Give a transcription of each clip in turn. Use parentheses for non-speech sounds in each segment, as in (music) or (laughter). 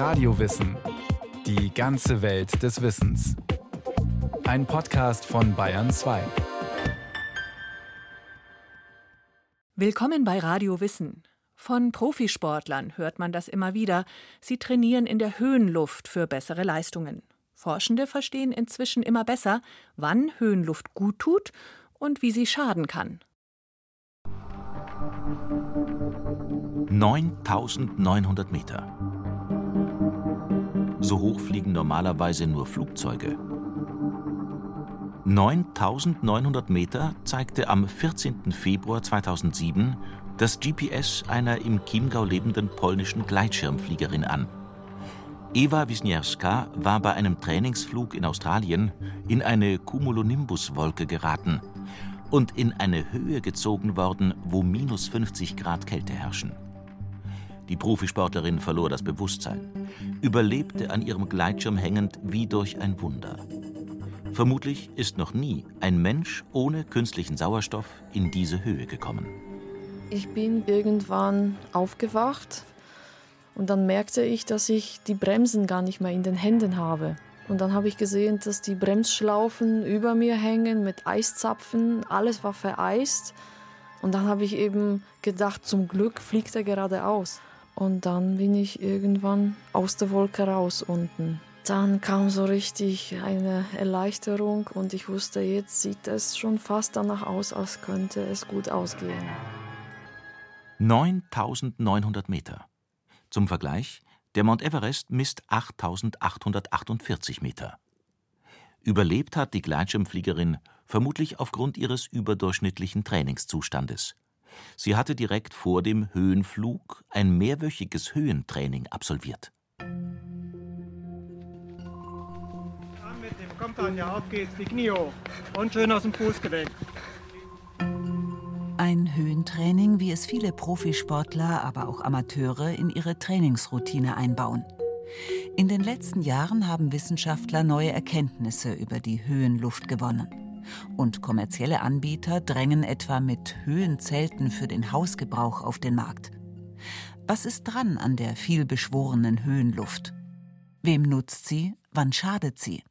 Radiowissen. Die ganze Welt des Wissens. Ein Podcast von Bayern 2. Willkommen bei Radio Wissen. Von Profisportlern hört man das immer wieder. Sie trainieren in der Höhenluft für bessere Leistungen. Forschende verstehen inzwischen immer besser, wann Höhenluft gut tut und wie sie schaden kann. 9900 Meter. So hoch fliegen normalerweise nur Flugzeuge. 9900 Meter zeigte am 14. Februar 2007 das GPS einer im Chiemgau lebenden polnischen Gleitschirmfliegerin an. Eva Wisniewska war bei einem Trainingsflug in Australien in eine Cumulonimbus-Wolke geraten und in eine Höhe gezogen worden, wo minus 50 Grad Kälte herrschen. Die Profisportlerin verlor das Bewusstsein, überlebte an ihrem Gleitschirm hängend wie durch ein Wunder. Vermutlich ist noch nie ein Mensch ohne künstlichen Sauerstoff in diese Höhe gekommen. Ich bin irgendwann aufgewacht und dann merkte ich, dass ich die Bremsen gar nicht mehr in den Händen habe. Und dann habe ich gesehen, dass die Bremsschlaufen über mir hängen mit Eiszapfen, alles war vereist. Und dann habe ich eben gedacht, zum Glück fliegt er geradeaus. Und dann bin ich irgendwann aus der Wolke raus unten. Dann kam so richtig eine Erleichterung und ich wusste, jetzt sieht es schon fast danach aus, als könnte es gut ausgehen. 9900 Meter. Zum Vergleich, der Mount Everest misst 8848 Meter. Überlebt hat die Gleitschirmfliegerin vermutlich aufgrund ihres überdurchschnittlichen Trainingszustandes. Sie hatte direkt vor dem Höhenflug ein mehrwöchiges Höhentraining absolviert. Mit dem kommt dann ja auf geht's, die Knie hoch und schön aus dem Fußgelenk. Ein Höhentraining, wie es viele Profisportler, aber auch Amateure in ihre Trainingsroutine einbauen. In den letzten Jahren haben Wissenschaftler neue Erkenntnisse über die Höhenluft gewonnen. Und kommerzielle Anbieter drängen etwa mit Höhenzelten für den Hausgebrauch auf den Markt. Was ist dran an der vielbeschworenen Höhenluft? Wem nutzt sie? Wann schadet sie?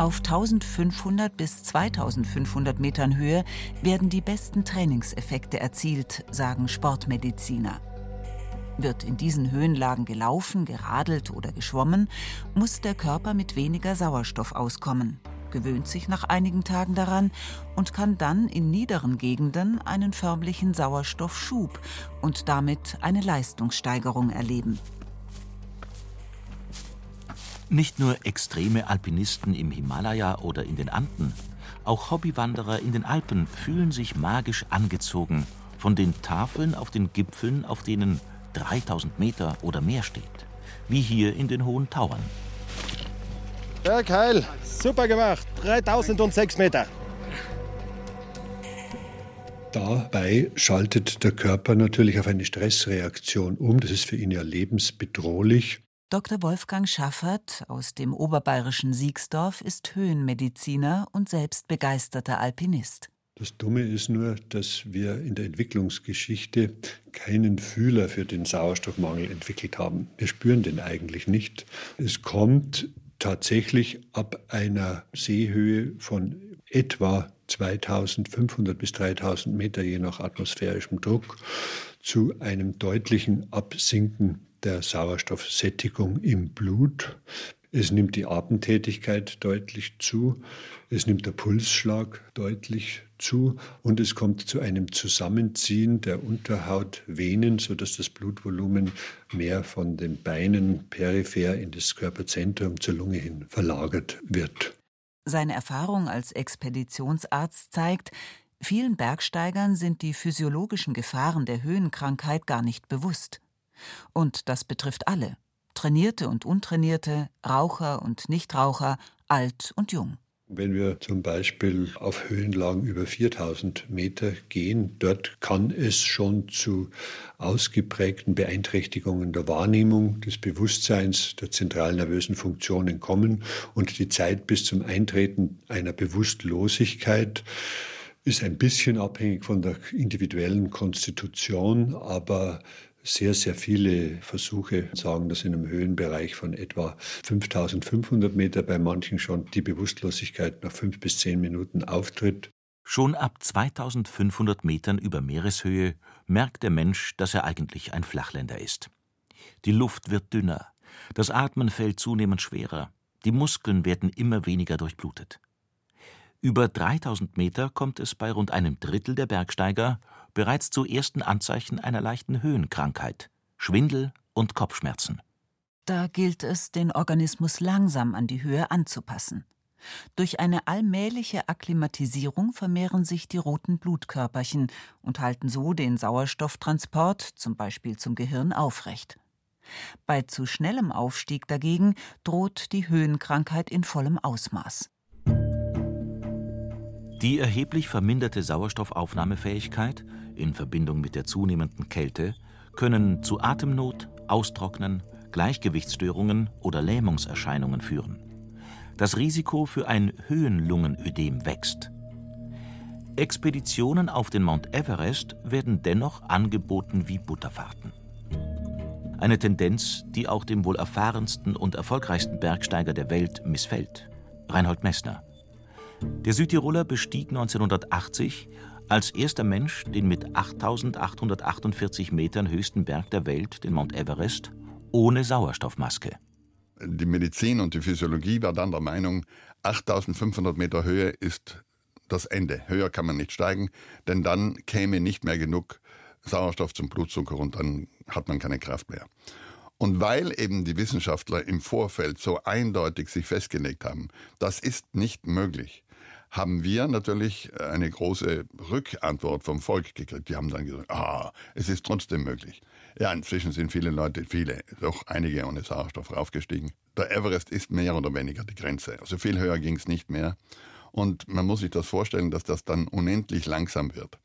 Auf 1500 bis 2500 Metern Höhe werden die besten Trainingseffekte erzielt, sagen Sportmediziner. Wird in diesen Höhenlagen gelaufen, geradelt oder geschwommen, muss der Körper mit weniger Sauerstoff auskommen, gewöhnt sich nach einigen Tagen daran und kann dann in niederen Gegenden einen förmlichen Sauerstoffschub und damit eine Leistungssteigerung erleben. Nicht nur extreme Alpinisten im Himalaya oder in den Anden, auch Hobbywanderer in den Alpen fühlen sich magisch angezogen von den Tafeln auf den Gipfeln, auf denen 3000 Meter oder mehr steht, wie hier in den Hohen Tauern. Ja, Keil, super gemacht. 3006 Meter. Dabei schaltet der Körper natürlich auf eine Stressreaktion um. Das ist für ihn ja lebensbedrohlich. Dr. Wolfgang Schaffert aus dem oberbayerischen Siegsdorf ist Höhenmediziner und selbst begeisterter Alpinist. Das Dumme ist nur, dass wir in der Entwicklungsgeschichte keinen Fühler für den Sauerstoffmangel entwickelt haben. Wir spüren den eigentlich nicht. Es kommt tatsächlich ab einer Seehöhe von etwa 2500 bis 3000 Meter je nach atmosphärischem Druck zu einem deutlichen Absinken der Sauerstoffsättigung im Blut es nimmt die Atemtätigkeit deutlich zu, es nimmt der Pulsschlag deutlich zu und es kommt zu einem Zusammenziehen der Unterhautvenen, sodass das Blutvolumen mehr von den Beinen peripher in das Körperzentrum zur Lunge hin verlagert wird. Seine Erfahrung als Expeditionsarzt zeigt, vielen Bergsteigern sind die physiologischen Gefahren der Höhenkrankheit gar nicht bewusst. Und das betrifft alle, Trainierte und Untrainierte, Raucher und Nichtraucher, alt und jung. Wenn wir zum Beispiel auf Höhenlagen über 4000 Meter gehen, dort kann es schon zu ausgeprägten Beeinträchtigungen der Wahrnehmung, des Bewusstseins, der zentralen nervösen Funktionen kommen und die Zeit bis zum Eintreten einer Bewusstlosigkeit Ist ein bisschen abhängig von der individuellen Konstitution, aber sehr, sehr viele Versuche sagen, dass in einem Höhenbereich von etwa 5500 Meter bei manchen schon die Bewusstlosigkeit nach fünf bis zehn Minuten auftritt. Schon ab 2500 Metern über Meereshöhe merkt der Mensch, dass er eigentlich ein Flachländer ist. Die Luft wird dünner, das Atmen fällt zunehmend schwerer, die Muskeln werden immer weniger durchblutet. Über 3000 Meter kommt es bei rund einem Drittel der Bergsteiger bereits zu ersten Anzeichen einer leichten Höhenkrankheit, Schwindel und Kopfschmerzen. Da gilt es, den Organismus langsam an die Höhe anzupassen. Durch eine allmähliche Akklimatisierung vermehren sich die roten Blutkörperchen und halten so den Sauerstofftransport, zum Beispiel zum Gehirn, aufrecht. Bei zu schnellem Aufstieg dagegen droht die Höhenkrankheit in vollem Ausmaß. Die erheblich verminderte Sauerstoffaufnahmefähigkeit in Verbindung mit der zunehmenden Kälte können zu Atemnot, Austrocknen, Gleichgewichtsstörungen oder Lähmungserscheinungen führen. Das Risiko für ein Höhenlungenödem wächst. Expeditionen auf den Mount Everest werden dennoch angeboten wie Butterfahrten. Eine Tendenz, die auch dem wohl erfahrensten und erfolgreichsten Bergsteiger der Welt missfällt, Reinhold Messner. Der Südtiroler bestieg 1980 als erster Mensch den mit 8848 Metern höchsten Berg der Welt, den Mount Everest, ohne Sauerstoffmaske. Die Medizin und die Physiologie war dann der Meinung, 8500 Meter Höhe ist das Ende. Höher kann man nicht steigen, denn dann käme nicht mehr genug Sauerstoff zum Blutzucker und dann hat man keine Kraft mehr. Und weil eben die Wissenschaftler im Vorfeld so eindeutig sich festgelegt haben, das ist nicht möglich, haben wir natürlich eine große Rückantwort vom Volk gekriegt. Die haben dann gesagt, ah, es ist trotzdem möglich. Ja, inzwischen sind viele Leute, viele, doch einige ohne Sauerstoff raufgestiegen. Der Everest ist mehr oder weniger die Grenze. Also viel höher ging es nicht mehr. Und man muss sich das vorstellen, dass das dann unendlich langsam wird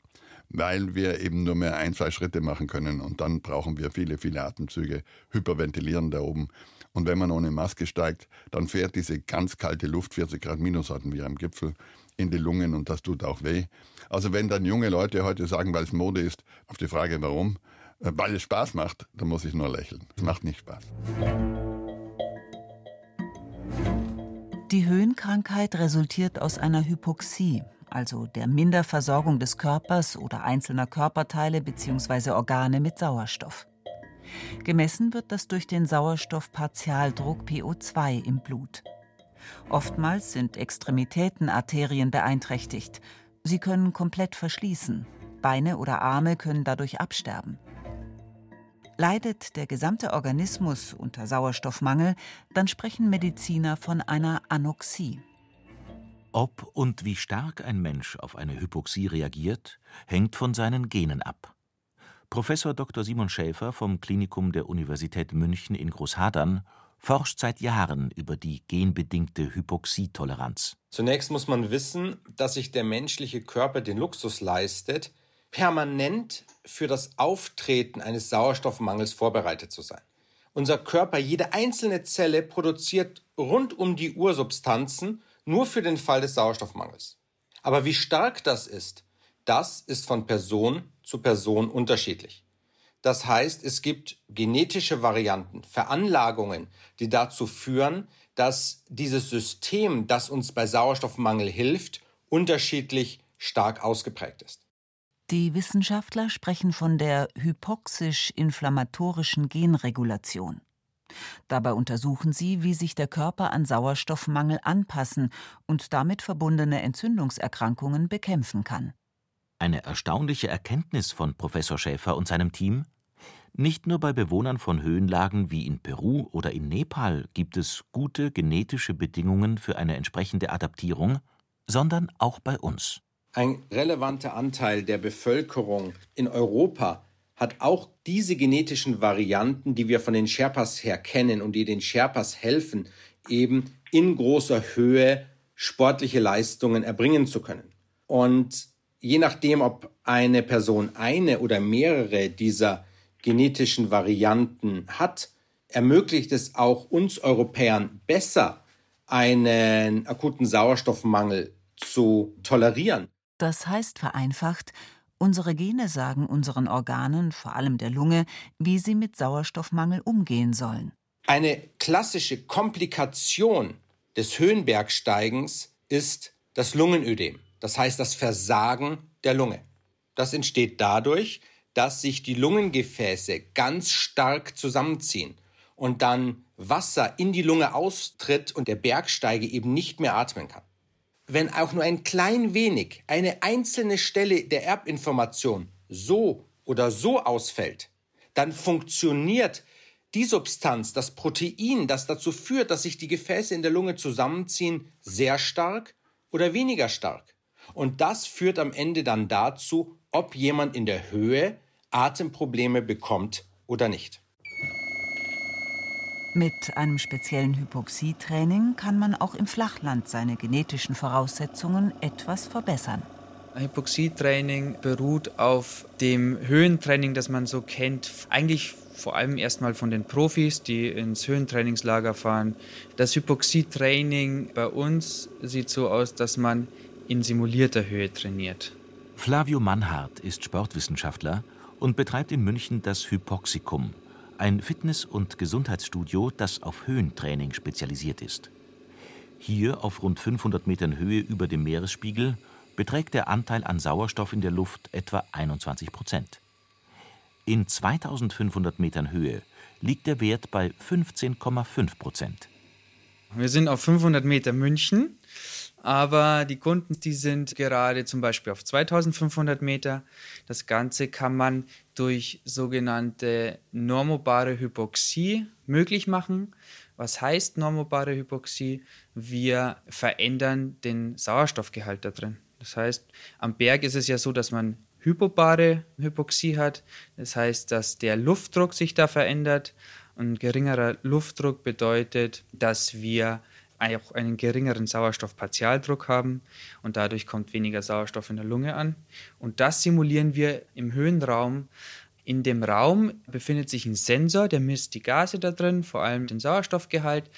weil wir eben nur mehr ein, zwei Schritte machen können und dann brauchen wir viele, viele Atemzüge, hyperventilieren da oben. Und wenn man ohne Maske steigt, dann fährt diese ganz kalte Luft, 40 Grad Minus hatten wir am Gipfel, in die Lungen und das tut auch weh. Also wenn dann junge Leute heute sagen, weil es Mode ist, auf die Frage warum, äh, weil es Spaß macht, dann muss ich nur lächeln. Es macht nicht Spaß. Die Höhenkrankheit resultiert aus einer Hypoxie, also der Minderversorgung des Körpers oder einzelner Körperteile bzw. Organe mit Sauerstoff. Gemessen wird das durch den Sauerstoffpartialdruck PO2 im Blut. Oftmals sind Extremitätenarterien beeinträchtigt. Sie können komplett verschließen. Beine oder Arme können dadurch absterben. Leidet der gesamte Organismus unter Sauerstoffmangel, dann sprechen Mediziner von einer Anoxie. Ob und wie stark ein Mensch auf eine Hypoxie reagiert, hängt von seinen Genen ab. Professor Dr. Simon Schäfer vom Klinikum der Universität München in Großhadern forscht seit Jahren über die genbedingte Hypoxietoleranz. Zunächst muss man wissen, dass sich der menschliche Körper den Luxus leistet, permanent für das Auftreten eines Sauerstoffmangels vorbereitet zu sein. Unser Körper, jede einzelne Zelle produziert rund um die Uhr Substanzen, nur für den Fall des Sauerstoffmangels. Aber wie stark das ist, das ist von Person zu Person unterschiedlich. Das heißt, es gibt genetische Varianten, Veranlagungen, die dazu führen, dass dieses System, das uns bei Sauerstoffmangel hilft, unterschiedlich stark ausgeprägt ist. Die Wissenschaftler sprechen von der hypoxisch-inflammatorischen Genregulation. Dabei untersuchen sie, wie sich der Körper an Sauerstoffmangel anpassen und damit verbundene Entzündungserkrankungen bekämpfen kann. Eine erstaunliche Erkenntnis von Professor Schäfer und seinem Team? Nicht nur bei Bewohnern von Höhenlagen wie in Peru oder in Nepal gibt es gute genetische Bedingungen für eine entsprechende Adaptierung, sondern auch bei uns. Ein relevanter Anteil der Bevölkerung in Europa hat auch diese genetischen Varianten, die wir von den Sherpas her kennen und die den Sherpas helfen, eben in großer Höhe sportliche Leistungen erbringen zu können. Und je nachdem, ob eine Person eine oder mehrere dieser genetischen Varianten hat, ermöglicht es auch uns Europäern besser, einen akuten Sauerstoffmangel zu tolerieren. Das heißt vereinfacht, unsere Gene sagen unseren Organen, vor allem der Lunge, wie sie mit Sauerstoffmangel umgehen sollen. Eine klassische Komplikation des Höhenbergsteigens ist das Lungenödem, das heißt das Versagen der Lunge. Das entsteht dadurch, dass sich die Lungengefäße ganz stark zusammenziehen und dann Wasser in die Lunge austritt und der Bergsteiger eben nicht mehr atmen kann. Wenn auch nur ein klein wenig eine einzelne Stelle der Erbinformation so oder so ausfällt, dann funktioniert die Substanz, das Protein, das dazu führt, dass sich die Gefäße in der Lunge zusammenziehen, sehr stark oder weniger stark. Und das führt am Ende dann dazu, ob jemand in der Höhe Atemprobleme bekommt oder nicht. Mit einem speziellen Hypoxietraining kann man auch im Flachland seine genetischen Voraussetzungen etwas verbessern. Hypoxietraining beruht auf dem Höhentraining, das man so kennt, eigentlich vor allem erstmal von den Profis, die ins Höhentrainingslager fahren. Das Hypoxietraining bei uns sieht so aus, dass man in simulierter Höhe trainiert. Flavio Mannhardt ist Sportwissenschaftler und betreibt in München das Hypoxikum, ein Fitness- und Gesundheitsstudio, das auf Höhentraining spezialisiert ist. Hier auf rund 500 Metern Höhe über dem Meeresspiegel beträgt der Anteil an Sauerstoff in der Luft etwa 21 Prozent. In 2500 Metern Höhe liegt der Wert bei 15,5 Prozent. Wir sind auf 500 Meter München, aber die Kunden, die sind gerade zum Beispiel auf 2500 Meter. Das Ganze kann man durch sogenannte normobare Hypoxie möglich machen. Was heißt normobare Hypoxie? Wir verändern den Sauerstoffgehalt da drin. Das heißt, am Berg ist es ja so, dass man hypobare Hypoxie hat. Das heißt, dass der Luftdruck sich da verändert. Und geringerer Luftdruck bedeutet, dass wir auch einen geringeren Sauerstoffpartialdruck haben und dadurch kommt weniger Sauerstoff in der Lunge an. Und das simulieren wir im Höhenraum. In dem Raum befindet sich ein Sensor, der misst die Gase da drin, vor allem den Sauerstoffgehalt.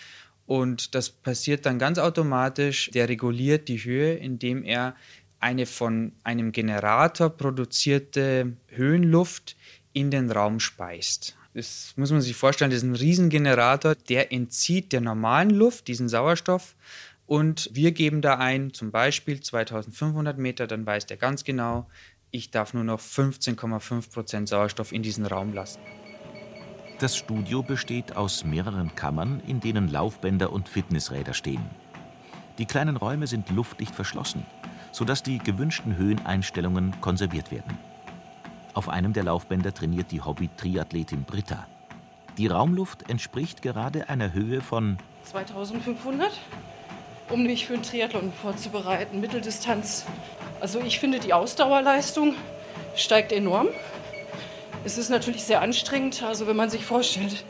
Und das passiert dann ganz automatisch. Der reguliert die Höhe, indem er eine von einem Generator produzierte Höhenluft in den Raum speist. Das muss man sich vorstellen, das ist ein Riesengenerator, der entzieht der normalen Luft diesen Sauerstoff und wir geben da ein, zum Beispiel 2500 Meter, dann weiß der ganz genau, ich darf nur noch 15,5 Prozent Sauerstoff in diesen Raum lassen. Das Studio besteht aus mehreren Kammern, in denen Laufbänder und Fitnessräder stehen. Die kleinen Räume sind luftdicht verschlossen sodass die gewünschten Höheneinstellungen konserviert werden. Auf einem der Laufbänder trainiert die Hobby-Triathletin Britta. Die Raumluft entspricht gerade einer Höhe von 2500, um mich für einen Triathlon vorzubereiten, Mitteldistanz. Also ich finde, die Ausdauerleistung steigt enorm. Es ist natürlich sehr anstrengend, also wenn man sich vorstellt,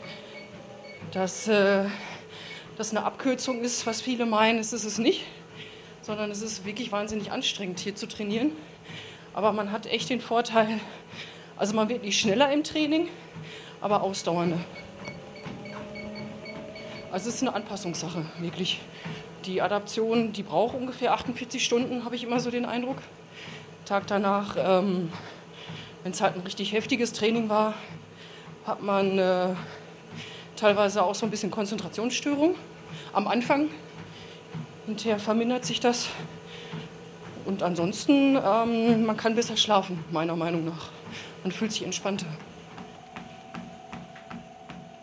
dass äh, das eine Abkürzung ist, was viele meinen, ist es nicht sondern es ist wirklich wahnsinnig anstrengend, hier zu trainieren. Aber man hat echt den Vorteil, also man wird nicht schneller im Training, aber ausdauernder. Also es ist eine Anpassungssache, wirklich. Die Adaption, die braucht ungefähr 48 Stunden, habe ich immer so den Eindruck. Tag danach, ähm, wenn es halt ein richtig heftiges Training war, hat man äh, teilweise auch so ein bisschen Konzentrationsstörung am Anfang. Hinterher vermindert sich das. Und ansonsten, ähm, man kann besser schlafen, meiner Meinung nach. Man fühlt sich entspannter.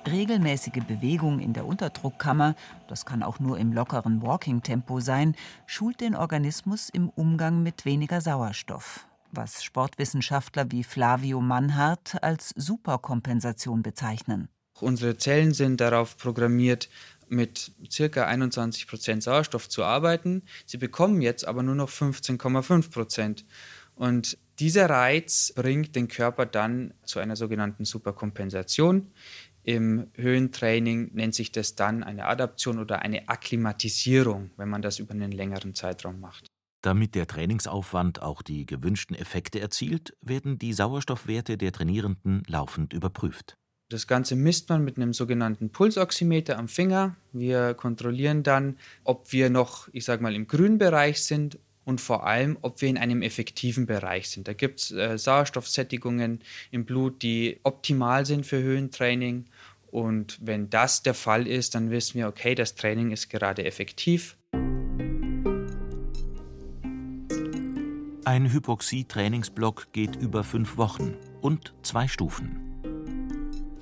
Regelmäßige Bewegung in der Unterdruckkammer, das kann auch nur im lockeren Walking-Tempo sein, schult den Organismus im Umgang mit weniger Sauerstoff, was Sportwissenschaftler wie Flavio Mannhardt als Superkompensation bezeichnen. Unsere Zellen sind darauf programmiert, mit circa 21 Prozent Sauerstoff zu arbeiten. Sie bekommen jetzt aber nur noch 15,5 Prozent. Und dieser Reiz bringt den Körper dann zu einer sogenannten Superkompensation. Im Höhentraining nennt sich das dann eine Adaption oder eine Akklimatisierung, wenn man das über einen längeren Zeitraum macht. Damit der Trainingsaufwand auch die gewünschten Effekte erzielt, werden die Sauerstoffwerte der Trainierenden laufend überprüft. Das Ganze misst man mit einem sogenannten Pulsoximeter am Finger. Wir kontrollieren dann, ob wir noch, ich sage mal, im grünen Bereich sind und vor allem, ob wir in einem effektiven Bereich sind. Da gibt es äh, Sauerstoffsättigungen im Blut, die optimal sind für Höhentraining. Und wenn das der Fall ist, dann wissen wir, okay, das Training ist gerade effektiv. Ein Hypoxie-Trainingsblock geht über fünf Wochen und zwei Stufen.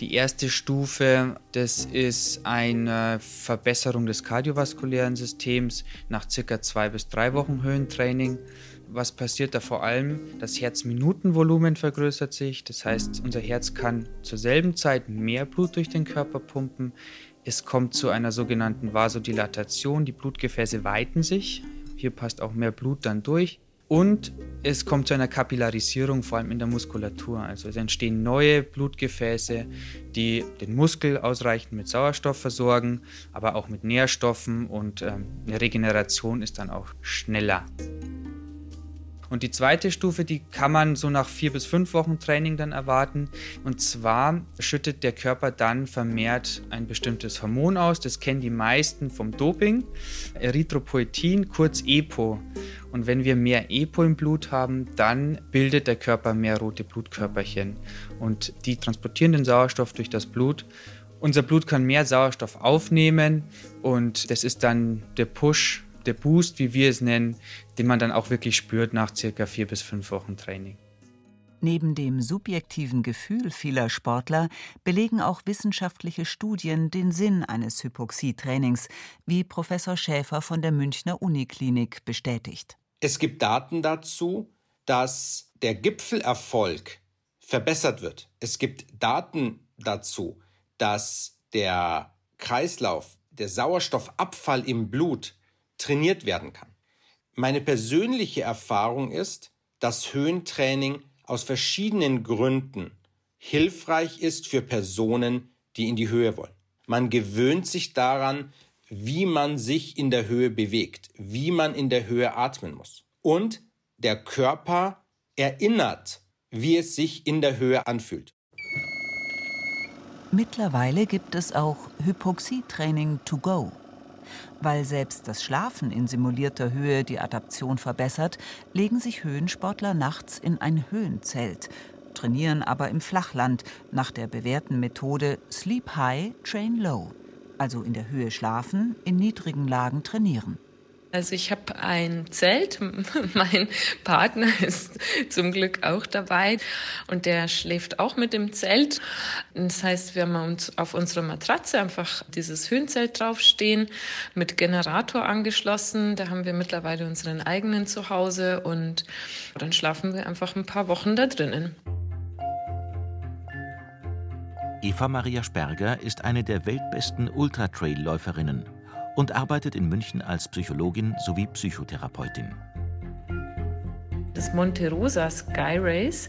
Die erste Stufe, das ist eine Verbesserung des kardiovaskulären Systems nach circa zwei bis drei Wochen Höhentraining. Was passiert da vor allem? Das Herzminutenvolumen vergrößert sich, das heißt, unser Herz kann zur selben Zeit mehr Blut durch den Körper pumpen. Es kommt zu einer sogenannten Vasodilatation, die Blutgefäße weiten sich. Hier passt auch mehr Blut dann durch. Und es kommt zu einer Kapillarisierung, vor allem in der Muskulatur. Also es entstehen neue Blutgefäße, die den Muskel ausreichend mit Sauerstoff versorgen, aber auch mit Nährstoffen und ähm, eine Regeneration ist dann auch schneller. Und die zweite Stufe, die kann man so nach vier bis fünf Wochen Training dann erwarten. Und zwar schüttet der Körper dann vermehrt ein bestimmtes Hormon aus. Das kennen die meisten vom Doping. Erythropoetin, kurz EPO. Und wenn wir mehr EPO im Blut haben, dann bildet der Körper mehr rote Blutkörperchen. Und die transportieren den Sauerstoff durch das Blut. Unser Blut kann mehr Sauerstoff aufnehmen und das ist dann der Push der Boost, wie wir es nennen, den man dann auch wirklich spürt nach circa vier bis fünf Wochen Training. Neben dem subjektiven Gefühl vieler Sportler belegen auch wissenschaftliche Studien den Sinn eines Hypoxietrainings, wie Professor Schäfer von der Münchner Uniklinik bestätigt. Es gibt Daten dazu, dass der Gipfelerfolg verbessert wird. Es gibt Daten dazu, dass der Kreislauf, der Sauerstoffabfall im Blut trainiert werden kann. Meine persönliche Erfahrung ist, dass Höhentraining aus verschiedenen Gründen hilfreich ist für Personen, die in die Höhe wollen. Man gewöhnt sich daran, wie man sich in der Höhe bewegt, wie man in der Höhe atmen muss. Und der Körper erinnert, wie es sich in der Höhe anfühlt. Mittlerweile gibt es auch Hypoxietraining to go. Weil selbst das Schlafen in simulierter Höhe die Adaption verbessert, legen sich Höhensportler nachts in ein Höhenzelt, trainieren aber im Flachland nach der bewährten Methode Sleep High, Train Low. Also in der Höhe schlafen, in niedrigen Lagen trainieren. Also ich habe ein Zelt, (laughs) mein Partner ist zum Glück auch dabei und der schläft auch mit dem Zelt. Das heißt, wir haben uns auf unserer Matratze einfach dieses Höhenzelt draufstehen, mit Generator angeschlossen. Da haben wir mittlerweile unseren eigenen zu Hause und dann schlafen wir einfach ein paar Wochen da drinnen. Eva Maria Sperger ist eine der weltbesten Ultratrail-Läuferinnen und arbeitet in München als Psychologin sowie Psychotherapeutin. Das Monte Rosa Sky Race,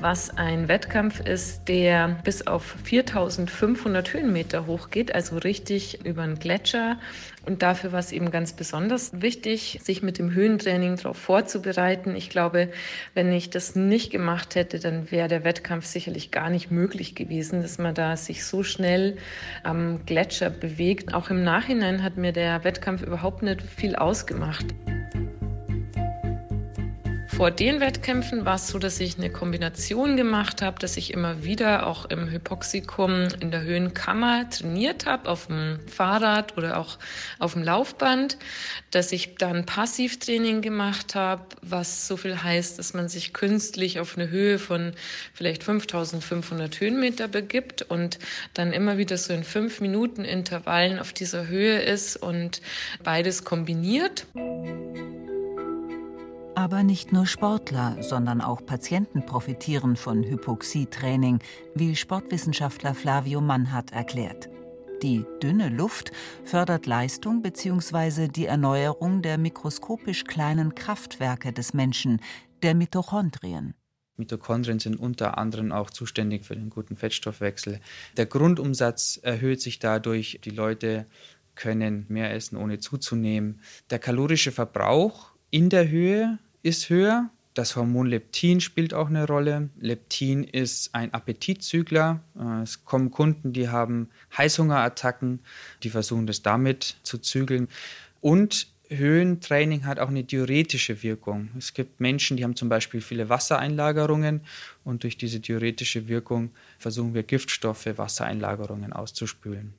was ein Wettkampf ist, der bis auf 4500 Höhenmeter hochgeht, also richtig über einen Gletscher. Und dafür war es eben ganz besonders wichtig, sich mit dem Höhentraining darauf vorzubereiten. Ich glaube, wenn ich das nicht gemacht hätte, dann wäre der Wettkampf sicherlich gar nicht möglich gewesen, dass man da sich so schnell am Gletscher bewegt. Auch im Nachhinein hat mir der Wettkampf überhaupt nicht viel ausgemacht. Vor den Wettkämpfen war es so, dass ich eine Kombination gemacht habe, dass ich immer wieder auch im Hypoxikum in der Höhenkammer trainiert habe, auf dem Fahrrad oder auch auf dem Laufband, dass ich dann Passivtraining gemacht habe, was so viel heißt, dass man sich künstlich auf eine Höhe von vielleicht 5500 Höhenmeter begibt und dann immer wieder so in fünf Minuten Intervallen auf dieser Höhe ist und beides kombiniert. Aber nicht nur Sportler, sondern auch Patienten profitieren von Hypoxietraining, wie Sportwissenschaftler Flavio Mannhardt erklärt. Die dünne Luft fördert Leistung bzw. die Erneuerung der mikroskopisch kleinen Kraftwerke des Menschen, der Mitochondrien. Mitochondrien sind unter anderem auch zuständig für den guten Fettstoffwechsel. Der Grundumsatz erhöht sich dadurch. Die Leute können mehr essen, ohne zuzunehmen. Der kalorische Verbrauch in der Höhe ist höher. Das Hormon Leptin spielt auch eine Rolle. Leptin ist ein Appetitzügler. Äh, es kommen Kunden, die haben Heißhungerattacken, die versuchen das damit zu zügeln. Und Höhentraining hat auch eine diuretische Wirkung. Es gibt Menschen, die haben zum Beispiel viele Wassereinlagerungen und durch diese diuretische Wirkung versuchen wir Giftstoffe, Wassereinlagerungen auszuspülen.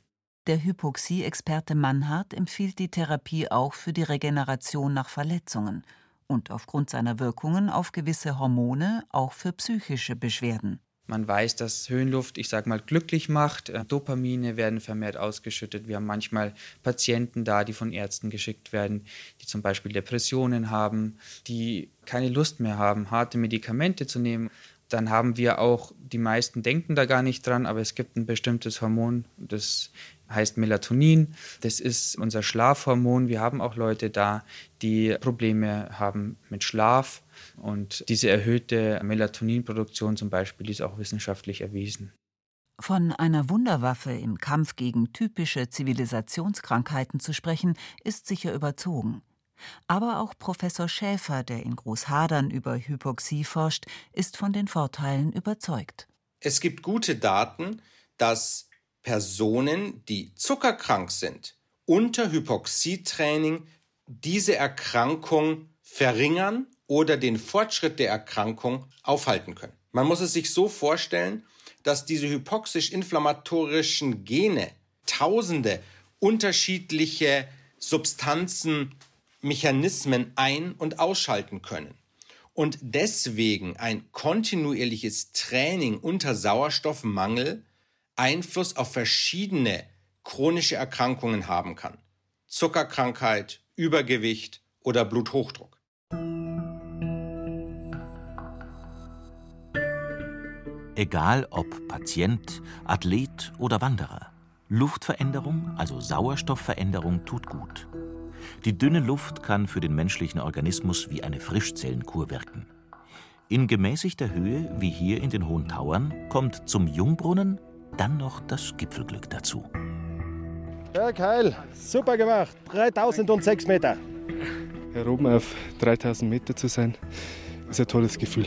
Der Hypoxie-Experte Mannhardt empfiehlt die Therapie auch für die Regeneration nach Verletzungen und aufgrund seiner Wirkungen auf gewisse Hormone auch für psychische Beschwerden. Man weiß, dass Höhenluft, ich sage mal, glücklich macht. Äh, Dopamine werden vermehrt ausgeschüttet. Wir haben manchmal Patienten da, die von Ärzten geschickt werden, die zum Beispiel Depressionen haben, die keine Lust mehr haben, harte Medikamente zu nehmen. Dann haben wir auch, die meisten denken da gar nicht dran, aber es gibt ein bestimmtes Hormon, das heißt Melatonin. Das ist unser Schlafhormon. Wir haben auch Leute da, die Probleme haben mit Schlaf. Und diese erhöhte Melatoninproduktion zum Beispiel ist auch wissenschaftlich erwiesen. Von einer Wunderwaffe im Kampf gegen typische Zivilisationskrankheiten zu sprechen, ist sicher überzogen. Aber auch Professor Schäfer, der in Großhadern über Hypoxie forscht, ist von den Vorteilen überzeugt. Es gibt gute Daten, dass Personen, die zuckerkrank sind, unter Hypoxietraining diese Erkrankung verringern oder den Fortschritt der Erkrankung aufhalten können. Man muss es sich so vorstellen, dass diese hypoxisch-inflammatorischen Gene tausende unterschiedliche Substanzen, Mechanismen ein- und ausschalten können. Und deswegen ein kontinuierliches Training unter Sauerstoffmangel Einfluss auf verschiedene chronische Erkrankungen haben kann. Zuckerkrankheit, Übergewicht oder Bluthochdruck. Egal ob Patient, Athlet oder Wanderer. Luftveränderung, also Sauerstoffveränderung, tut gut. Die dünne Luft kann für den menschlichen Organismus wie eine Frischzellenkur wirken. In gemäßigter Höhe, wie hier in den Hohen Tauern, kommt zum Jungbrunnen dann noch das Gipfelglück dazu. Ja, Keil, super gemacht. 3006 Meter. Hier oben auf 3000 Meter zu sein, ist ein tolles Gefühl.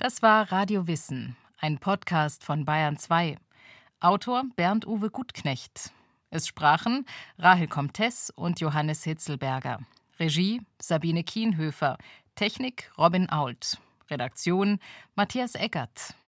Das war Radio Wissen, ein Podcast von Bayern 2. Autor Bernd Uwe Gutknecht. Es sprachen Rahel Comtes und Johannes Hitzelberger. Regie Sabine Kienhöfer, Technik Robin Ault, Redaktion Matthias Eckert.